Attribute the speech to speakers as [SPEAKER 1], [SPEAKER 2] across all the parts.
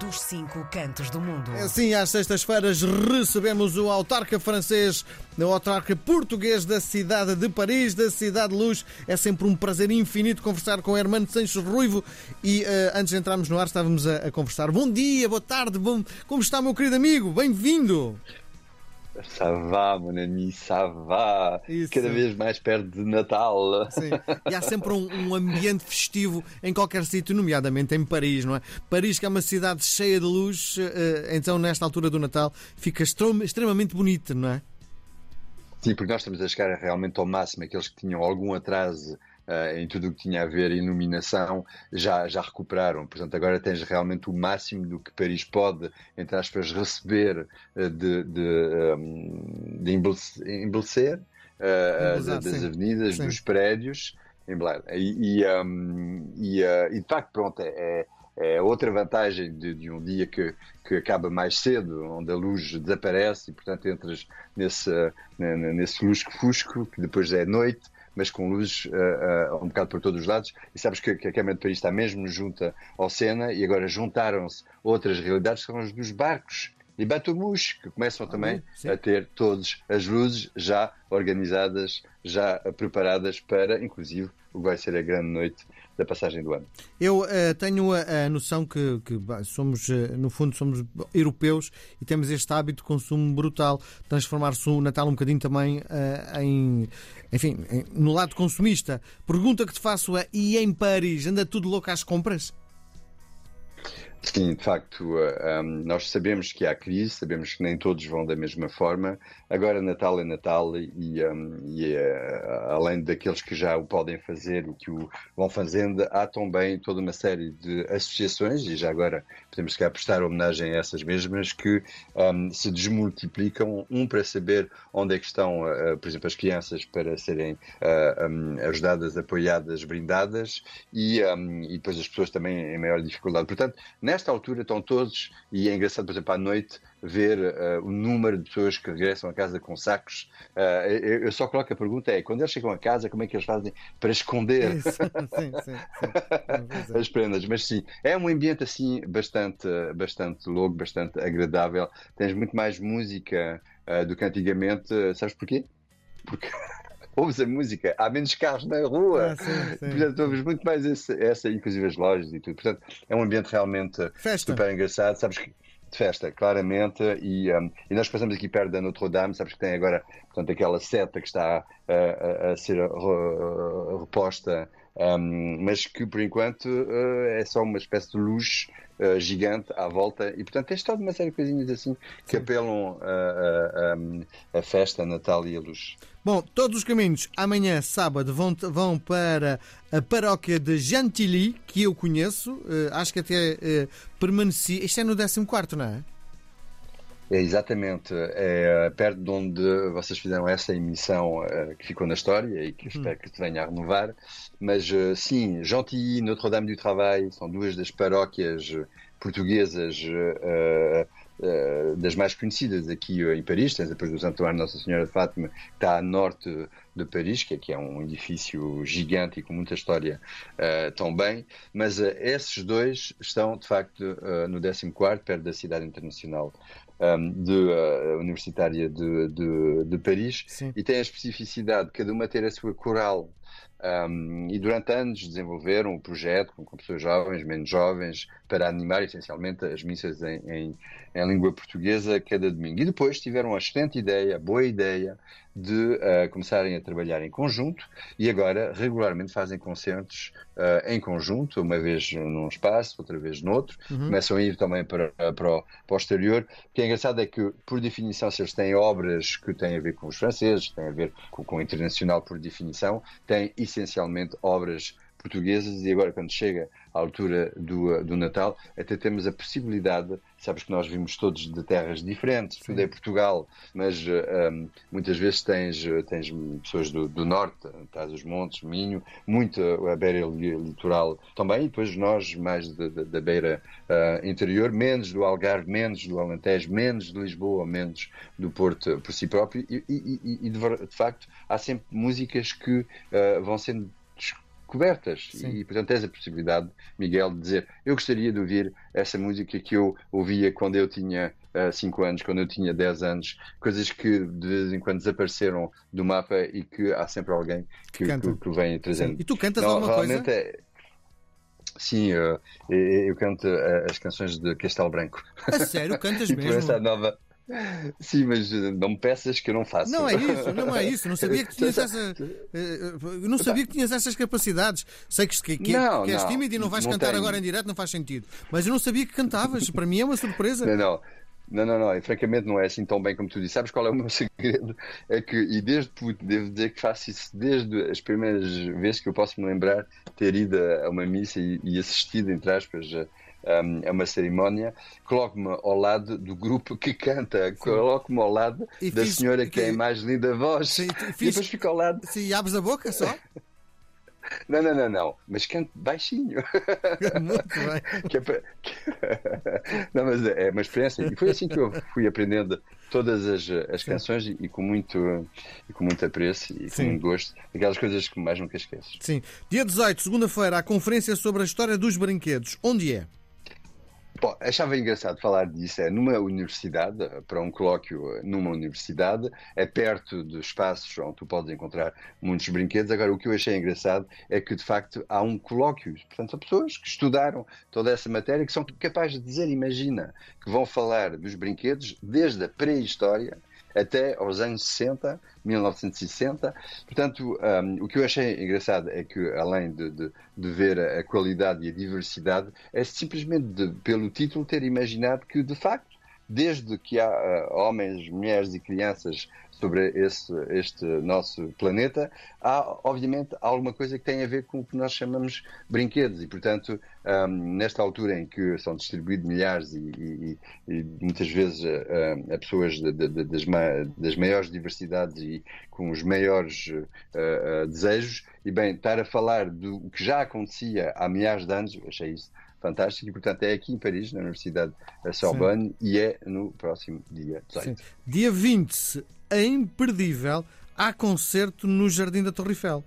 [SPEAKER 1] dos cinco cantos do mundo.
[SPEAKER 2] Assim, às sextas-feiras recebemos o autarca francês, o autarca português da cidade de Paris, da cidade de Luz. É sempre um prazer infinito conversar com Hermano Sanches Ruivo. E uh, antes de entrarmos no ar, estávamos a, a, conversar. Bom dia, boa tarde, bom... como está, meu querido amigo? Bem-vindo!
[SPEAKER 3] Ça va, mon ami, ça va. Isso. Cada vez mais perto de Natal.
[SPEAKER 2] Sim. E há sempre um, um ambiente festivo em qualquer sítio, nomeadamente em Paris, não é? Paris, que é uma cidade cheia de luz, eh, então nesta altura do Natal fica extremamente bonita, não é?
[SPEAKER 3] Sim, porque nós estamos a chegar realmente ao máximo. Aqueles que tinham algum atraso uh, em tudo o que tinha a ver iluminação, já, já recuperaram. Portanto, agora tens realmente o máximo do que Paris pode, entre aspas, receber uh, de, de, um, de embelecer uh, das avenidas, sim. dos prédios. E, e, um, e, e, de facto, pronto, é, é, é outra vantagem de, de, um dia que, que acaba mais cedo, onde a luz desaparece e, portanto, entras nesse, nesse lusco-fusco, que depois é noite, mas com luzes uh, uh, um bocado por todos os lados. E sabes que, que a Câmara de Paris está mesmo junta ao Sena e agora juntaram-se outras realidades, que são as dos barcos e bateaux que começam também ah, a ter todas as luzes já organizadas, já preparadas para, inclusive, o que vai ser a grande noite da passagem do ano.
[SPEAKER 2] Eu uh, tenho a, a, noção que, que somos, uh, no fundo, somos europeus e temos este hábito de consumo brutal, transformar-se o Natal um bocadinho também uh, em, enfim, em, no lado consumista. Pergunta que te faço é, e em Paris, anda tudo louco às compras?
[SPEAKER 3] Sim, de facto, um, nós sabemos que há crise, sabemos que nem todos vão da mesma forma. Agora, Natal é Natal e, um, e uh, além daqueles que já o podem fazer, o que o vão fazendo, há também toda uma série de associações, e já agora podemos cá prestar homenagem a essas mesmas, que um, se desmultiplicam, um para saber onde é que estão, uh, por exemplo, as crianças para serem uh, ajudadas, apoiadas, brindadas, e, e depois as pessoas também em maior dificuldade. Portanto, nesta altura estão todos, e é engraçado, por exemplo, à noite, ver uh, o número de pessoas que regressam a casa com sacos. Uh, eu, eu, só coloco a pergunta é, quando eles chegam a casa, como é que eles fazem para esconder sim, sim, sim, as prendas? Mas sim, é um ambiente assim bastante, bastante louco, bastante agradável. Tens muito mais música uh, do que antigamente. Sabes porquê? Porque ouves a música, há menos carros na rua. Ah, sim, sim. Portanto, ouves muito mais esse, essa, inclusive as lojas e tudo. Portanto, é um ambiente realmente Festa. super engraçado. Sabes que de festa, claramente, e, um, e, nós passamos aqui perto da Notre Dame, sabes que tem agora portanto, aquela seta que está a, a, a ser reposta, um, mas que por enquanto uh, é só uma espécie de luz gigante à volta, e portanto tens toda uma série de coisinhas assim que Sim. apelam a, a, festa, a Natal e a luz.
[SPEAKER 2] Bom, todos os caminhos amanhã, sábado, vão, vão para a paróquia de Gentilly, que eu conheço, uh, acho que até uh, permaneci. Isto é no 14, não é?
[SPEAKER 3] É exatamente, é perto de onde vocês fizeram essa emissão uh, que ficou na história e que hum. espero que te venha a renovar. Mas uh, sim, Gentilly, Notre-Dame du Travail são duas das paróquias portuguesas uh, das mais conhecidas aqui em Paris, tens depois do Santuário Nossa Senhora de Fátima, que está a norte de Paris, que aqui é um edifício gigante e com muita história uh, também, mas uh, esses dois estão de facto uh, no 14 perto da cidade internacional um, de, uh, universitária de, de, de Paris Sim. e tem a especificidade de cada uma ter a sua coral um, e durante anos desenvolveram um projeto com, com, pessoas jovens, menos jovens, para animar essencialmente as missas em, em, em, língua portuguesa cada domingo. E depois tiveram a excelente ideia, a boa ideia, de uh, começarem a trabalhar em conjunto e agora regularmente fazem concertos uh, em conjunto, uma vez num espaço, outra vez noutro. Uhum. Começam a ir também para, para, o, para o exterior. O que é engraçado é que, por definição, se eles têm obras que têm a ver com os franceses, têm a ver com, com o internacional por definição, têm essencialmente obras portuguesas e agora quando chega à altura do, do Natal até temos a possibilidade, sabes que nós vimos todos de terras diferentes, Sim. tudo é Portugal, mas um, muitas vezes tens, tens pessoas do, do norte, traz os montes, Minho, muito a beira litoral também, e depois nós mais da beira uh, interior, menos do Algarve, menos do Alentejo, menos de Lisboa, menos do Porto por si próprio, e, e, e de, de, facto há sempre músicas que uh, vão sendo cobertas. E, portanto, tens a possibilidade, Miguel, de dizer: Eu gostaria de ouvir essa música que eu ouvia quando eu tinha 5 uh, anos, quando eu tinha 10 anos, coisas que de vez em quando desapareceram do mapa e que há sempre alguém que, que, que, que vem trazendo. Sim.
[SPEAKER 2] E tu cantas Não, alguma coisa? É...
[SPEAKER 3] Sim, eu, eu, canto uh, as canções de Castelo Branco.
[SPEAKER 2] A sério? Cantas mesmo?
[SPEAKER 3] essa nova, Sim, mas eh, não me peças que eu não faço.
[SPEAKER 2] Não é isso, não é isso. Não sabia que tinhas essa. Eh, não sabia que tinhas essas capacidades. Sei que, que, que, não, que és não, tímido e não vais não cantar tenho. agora em direto, não faz sentido. Mas eu não sabia que cantavas. Para mim é uma surpresa.
[SPEAKER 3] Não, não. Não, não, não, e, francamente não é assim tão bem como tu disse. Sabes qual é o meu segredo? É que, e desde puto, devo dizer que faço isso desde as primeiras vezes que eu posso me lembrar ter ido a uma missa e, e assistido, entre aspas, um, é uma cerimónia, coloco-me ao lado do grupo que canta, coloco-me ao lado e da fiz, senhora que, que tem a mais linda voz. Sim, fiz, e depois fico ao lado.
[SPEAKER 2] Sim, abres a boca só?
[SPEAKER 3] Não, não, não, não. Mas canto baixinho.
[SPEAKER 2] Muito bem.
[SPEAKER 3] Que é para... Não, mas é uma experiência. E foi assim que eu fui aprendendo todas as, as canções e, e, com muito, e com muito apreço e Sim. com muito gosto. Aquelas coisas que mais nunca esqueces.
[SPEAKER 2] Sim. Dia 18, segunda-feira, a conferência sobre a história dos brinquedos. Onde é?
[SPEAKER 3] Bom, achava engraçado falar disso. É numa universidade, para um colóquio numa universidade, é perto dos espaços onde tu podes encontrar muitos brinquedos. Agora, o que eu achei engraçado é que, de facto, há um colóquio. Portanto, são pessoas que estudaram toda essa matéria que são capazes de dizer, imagina, que vão falar dos brinquedos desde a pré-história até aos anos 60, 1960. Portanto, um, o que eu achei engraçado é que, além de, de, de, ver a qualidade e a diversidade, é simplesmente de, pelo título ter imaginado que, de facto, desde que há uh, homens, mulheres e crianças sobre esse, este nosso planeta, há obviamente alguma coisa que tem a ver com o que nós chamamos brinquedos. E, portanto, um, nesta altura em que são distribuídos milhares e, e, e muitas vezes uh, a pessoas de, de, de, das, ma das, maiores diversidades e com os maiores uh, uh, desejos, e bem, estar a falar do que já acontecia há milhares de anos, achei isso fantástico e, portanto, é aqui em Paris, na Universidade Sorbonne, Sim. e é no próximo dia 18. Sim.
[SPEAKER 2] Dia 20, é imperdível, há concerto no Jardim da Torre Eiffel.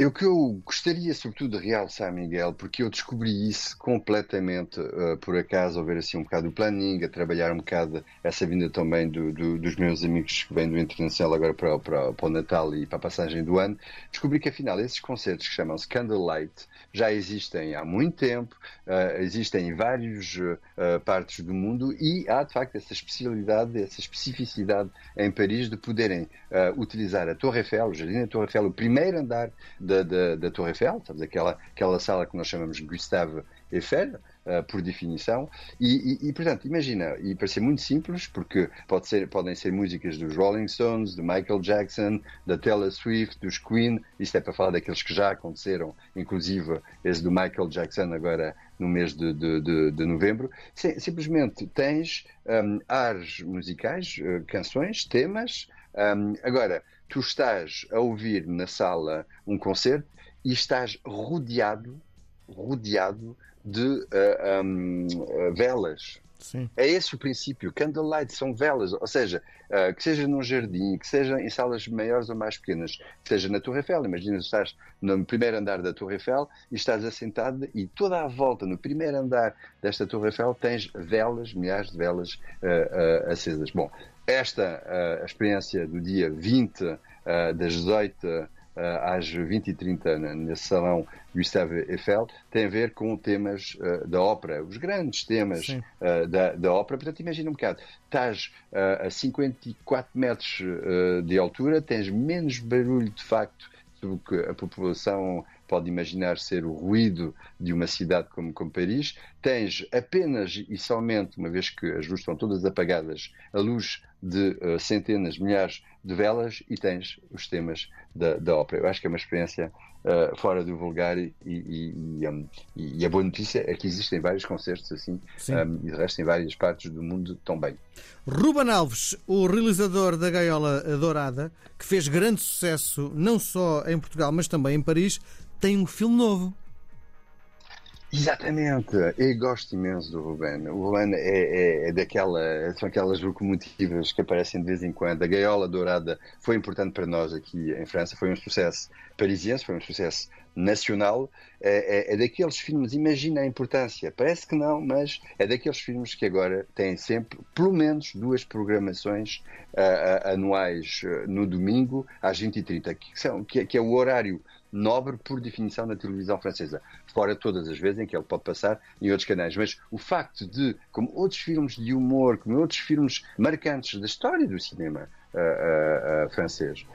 [SPEAKER 3] O que eu gostaria, sobretudo, de realçar, Miguel, porque eu descobri isso completamente uh, por acaso, ao ver assim um bocado o planning, a trabalhar um bocado essa vinda também do, do, dos meus amigos que vêm do Internacional agora para, para, para, o Natal e para a passagem do ano, descobri que afinal esses concertos que chamam-se Candlelight já existem há muito tempo, uh, existem em várias uh, partes do mundo e há de facto essa especialidade, essa especificidade em Paris de poderem utilizar a Torre Eiffel, o Jardim da Torre Eiffel, o primeiro andar da, da, da Torre Eiffel, sabes, aquela, aquela sala que nós chamamos de Gustave Eiffel, uh, por definição, e, e, e, portanto, imagina, e para ser muito simples, porque pode ser, podem ser músicas dos Rolling Stones, do Michael Jackson, da Taylor Swift, dos Queen, isto é para falar daqueles que já aconteceram, inclusive esse do Michael Jackson agora no mês de, de, de, de novembro, simplesmente tens um, ares musicais, uh, canções, temas, um, agora, tu estás a ouvir na sala um concerto e estás rodeado, rodeado de uh, ah, um, uh, velas. Sim. É esse o princípio. Candlelight são velas, ou seja, uh, que seja num jardim, que seja em salas maiores ou mais pequenas, que seja na Torre Eiffel. Imagina que estás no primeiro andar da Torre Eiffel e estás assentado e toda a volta, no primeiro andar desta Torre Eiffel, tens velas, milhares de velas uh, uh, acesas. Bom, esta experiência do dia 20 uh, das 18 uh, às 20 e 30 nesse salão Gustave Eiffel tem a ver com temas da ópera, os grandes temas da, da, ópera. Portanto, imagina um bocado, estás a 54 metros de altura, tens menos barulho de facto do que a população pode imaginar ser o ruído de uma cidade como, como Paris, tens apenas e somente, uma vez que as luzes estão todas apagadas, a luz de uh, centenas, milhares de velas e tens os temas da, da ópera. Eu acho que é uma experiência uh, fora do vulgar e, e, e, um, e, a boa notícia é que existem vários concertos assim um, e de resto em várias partes do mundo também.
[SPEAKER 2] Ruben Alves, o realizador da Gaiola Dourada, que fez grande sucesso não só em Portugal, mas também em Paris, tem um filme novo.
[SPEAKER 3] Exatamente, eu gosto imenso do Ruben. O Ruben é, é, é, daquela, são aquelas locomotivas que aparecem de vez em quando. A Gaiola Dourada foi importante para nós aqui em França, foi um sucesso parisiense, foi um sucesso nacional. É, é, é daqueles filmes, imagina a importância, parece que não, mas é daqueles filmes que agora têm sempre pelo menos duas programações uh, anuais uh, no domingo às 20h30, que, são, que, que é o horário nobre por definição na televisão francesa, fora todas as vezes em que ele pode passar em outros canais. Mas o facto de, como outros filmes de humor, como outros filmes marcantes da história do cinema uh, uh, uh, francês,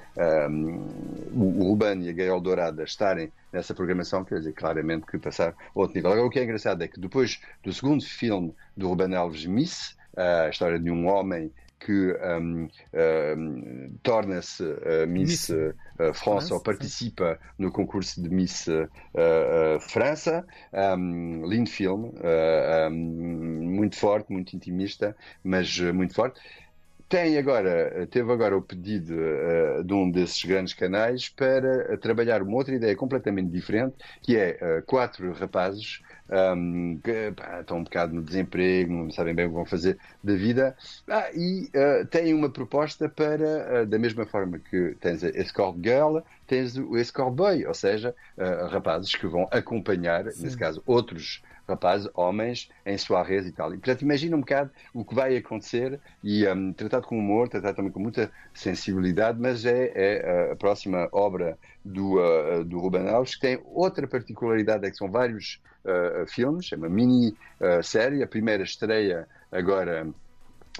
[SPEAKER 3] o, Ruben e a Gael Dourada estarem nessa programação, quer dizer claramente que passar outro nível. Agora, o que é engraçado é que depois do segundo filme do Ruben Alves, Miss, a história de um homem que um, um, torna-se uh, Miss, Miss uh, França ou participa no concurso de Miss uh, França. Um, lindo filme, muito forte, muito intimista, mas muito forte tem agora, teve agora o pedido uh, de um desses grandes canais para trabalhar uma outra ideia completamente diferente, que é uh, quatro rapazes um, que pá, estão um bocado no desemprego, não sabem bem o que vão fazer da vida, ah, e uh, têm uma proposta para, uh, da mesma forma que tens a Escort Girl, tens o Escort Boy, ou seja, uh, rapazes que vão acompanhar, Sim. nesse caso, outros rapazes, homens, em soirées e tal. E, portanto, imagina um bocado o que vai acontecer e um, tratado com humor, tratado também com muita sensibilidade, mas é, é a próxima obra do, uh, do Ruben Alves, que tem outra particularidade, é que são vários uh, filmes, é uma mini uh, série, a primeira estreia agora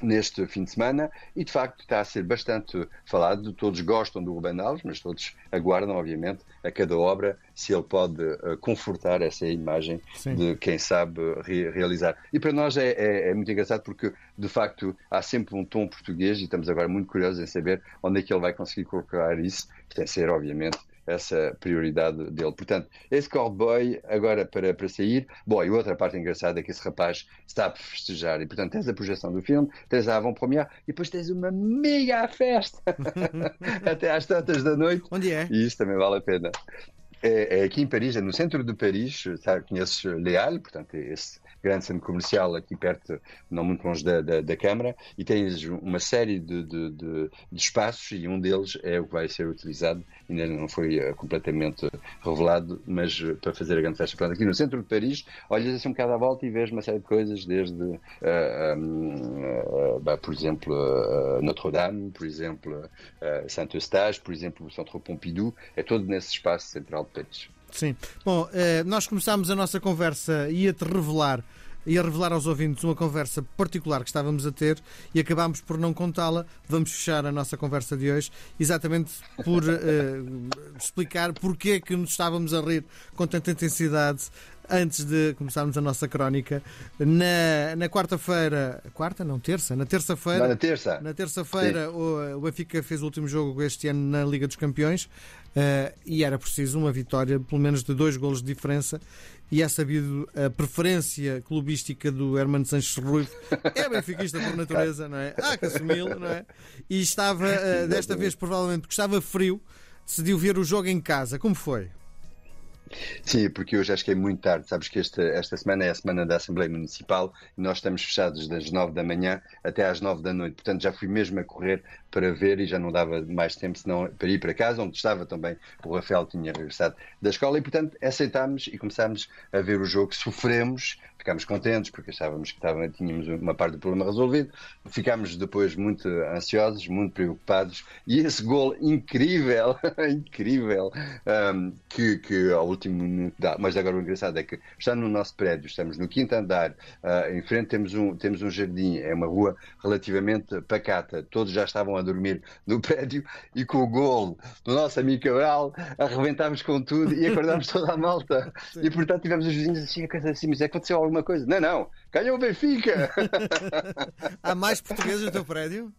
[SPEAKER 3] neste fim de semana e de facto está a ser bastante falado. Todos gostam do Ruben Alves, mas todos aguardam, obviamente, a cada obra se ele pode uh, confortar essa imagem Sim. de quem sabe re realizar. E para nós é, é, é, muito engraçado porque, de facto, há sempre um tom português e estamos agora muito curiosos em saber onde é que ele vai conseguir colocar isso, sem ser, obviamente, essa prioridade dele. Portanto, esse cowboy agora para, para sair. Bom, e outra parte engraçada é que esse rapaz está a festejar. E, portanto, tens a projeção do filme, tens a avant-première e depois tens uma mega festa até às tantas da noite.
[SPEAKER 2] Onde é?
[SPEAKER 3] E isso também vale a pena. É, é aqui em Paris, é no centro de Paris. Sabe, conheces Leal, portanto, é esse grande centro comercial aqui perto, não muito longe da, da, da Câmara, e tens uma série de, de, de, de, espaços e um deles é o que vai ser utilizado, ainda não foi uh, completamente revelado, mas uh, para fazer a grande festa. Portanto, aqui no centro de Paris, olhas assim um bocado à volta e vês uma série de coisas, desde, uh, um, por exemplo, Notre-Dame, por exemplo, Saint-Eustache, por exemplo, o Centro Pompidou, é todo nesse espaço central
[SPEAKER 2] Sim. Bom, eh, nós começámos a nossa conversa e a-te revelar e a revelar aos ouvintes uma conversa particular que estávamos a ter e acabámos por não contá-la. Vamos fechar a nossa conversa de hoje exatamente por uh, explicar porque é que nos estávamos a rir com tanta intensidade antes de começarmos a nossa crónica. Na, na quarta-feira, quarta, não, terça, na terça-feira.
[SPEAKER 3] Na terça.
[SPEAKER 2] Na terça-feira o, o Benfica fez o último jogo este ano na Liga dos Campeões uh, e era preciso uma vitória, pelo menos de dois golos de diferença. E é sabido a preferência clubística do Hermano Sanches Ruivo. É benfiquista por natureza, não é? Há que assumi-lo, não é? E estava, uh, desta vez, provavelmente, porque estava frio, decidiu ver o jogo em casa. Como foi?
[SPEAKER 3] Sim, porque acho que é muito tarde. Sabes que esta, esta semana é a semana da Assembleia Municipal e nós estamos fechados das 9 da manhã até às 9 da noite. Portanto, já fui mesmo a correr para ver e já não dava mais tempo senão para ir para casa, onde estava também o Rafael tinha regressado da escola e, portanto, aceitámos e começámos a ver o jogo. Sofremos, ficámos contentes porque achávamos que estava, tínhamos uma parte do problema resolvido. Ficámos depois muito ansiosos, muito preocupados e esse gol incrível, incrível, um, que, que ao último minuto dá. Mas agora o engraçado é que está no nosso prédio, estamos no quinto andar, uh, em frente temos um, temos um jardim, é uma rua relativamente pacata, todos já estavam a dormir no prédio e com o gol do nosso amigo Cabral arrebentámos com tudo e acordámos toda a malta. Sim. E portanto tivemos os vizinhos assim, a coisa assim, mas aconteceu alguma coisa? Não, não, ganhou o Benfica!
[SPEAKER 2] Há mais portugueses no teu prédio?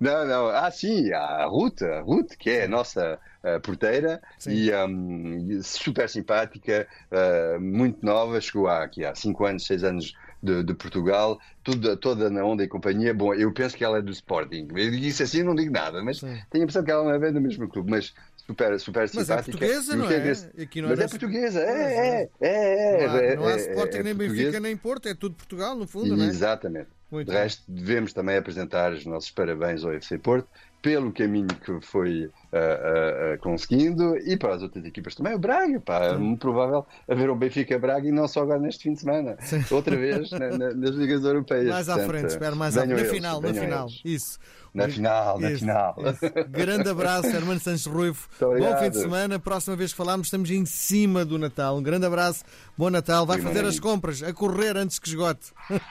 [SPEAKER 3] Não, não. Ah, sim, a Ruth, a Ruth, que é a nossa uh, porteira sim. e um, super simpática, uh, muito nova, chegou há, aqui, há 5 anos, 6 anos de, de, Portugal, tudo, toda na onda e companhia. Bom, eu penso que ela é do Sporting. Eu disse assim, não digo nada, mas Sim. tenho a impressão que ela não é do mesmo clube. Mas super, super
[SPEAKER 2] Mas é
[SPEAKER 3] simpática.
[SPEAKER 2] portuguesa,
[SPEAKER 3] E o
[SPEAKER 2] não
[SPEAKER 3] que
[SPEAKER 2] é?
[SPEAKER 3] desse-
[SPEAKER 2] Aqui não
[SPEAKER 3] Mas
[SPEAKER 2] é
[SPEAKER 3] é portuguesa, é, é, é, é.
[SPEAKER 2] Não há,
[SPEAKER 3] é,
[SPEAKER 2] não há
[SPEAKER 3] é,
[SPEAKER 2] Sporting
[SPEAKER 3] é
[SPEAKER 2] nem
[SPEAKER 3] portuguesa.
[SPEAKER 2] Benfica nem Porto, é tudo Portugal, no fundo, não é?
[SPEAKER 3] Exatamente.
[SPEAKER 2] Muito
[SPEAKER 3] De
[SPEAKER 2] bem.
[SPEAKER 3] resto, devemos também apresentar os nossos parabéns ao FC Porto pelo caminho que foi ah, ah, conseguindo e para as outras equipas também. O Braga, pá, é muito provável haver o Benfica Braga e não só agora neste fim de semana, outra vez na- na- nas ligas europeias.
[SPEAKER 2] Mais à
[SPEAKER 3] Portanto,
[SPEAKER 2] frente, espero mais à
[SPEAKER 3] venham
[SPEAKER 2] Na
[SPEAKER 3] eles,
[SPEAKER 2] final, na final.
[SPEAKER 3] eles.
[SPEAKER 2] Isso.
[SPEAKER 3] Na final, na
[SPEAKER 2] Isso,
[SPEAKER 3] final.
[SPEAKER 2] isso. Grande abraço, Hermano Sanches Ruivo. Bom fim de semana. Próxima vez que falarmos, estamos em cima do Natal. Um grande abraço, bom Natal. Vai fazer as compras, a correr antes que esgote.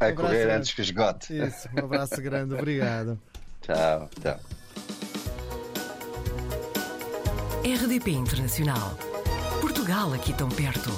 [SPEAKER 3] A
[SPEAKER 2] abraço
[SPEAKER 3] correr
[SPEAKER 2] grande.
[SPEAKER 3] antes que esgote.
[SPEAKER 2] Isso, um abraço grande. Obrigado.
[SPEAKER 3] Tchau, tchau.
[SPEAKER 1] RDP Internacional. Portugal aqui tão perto.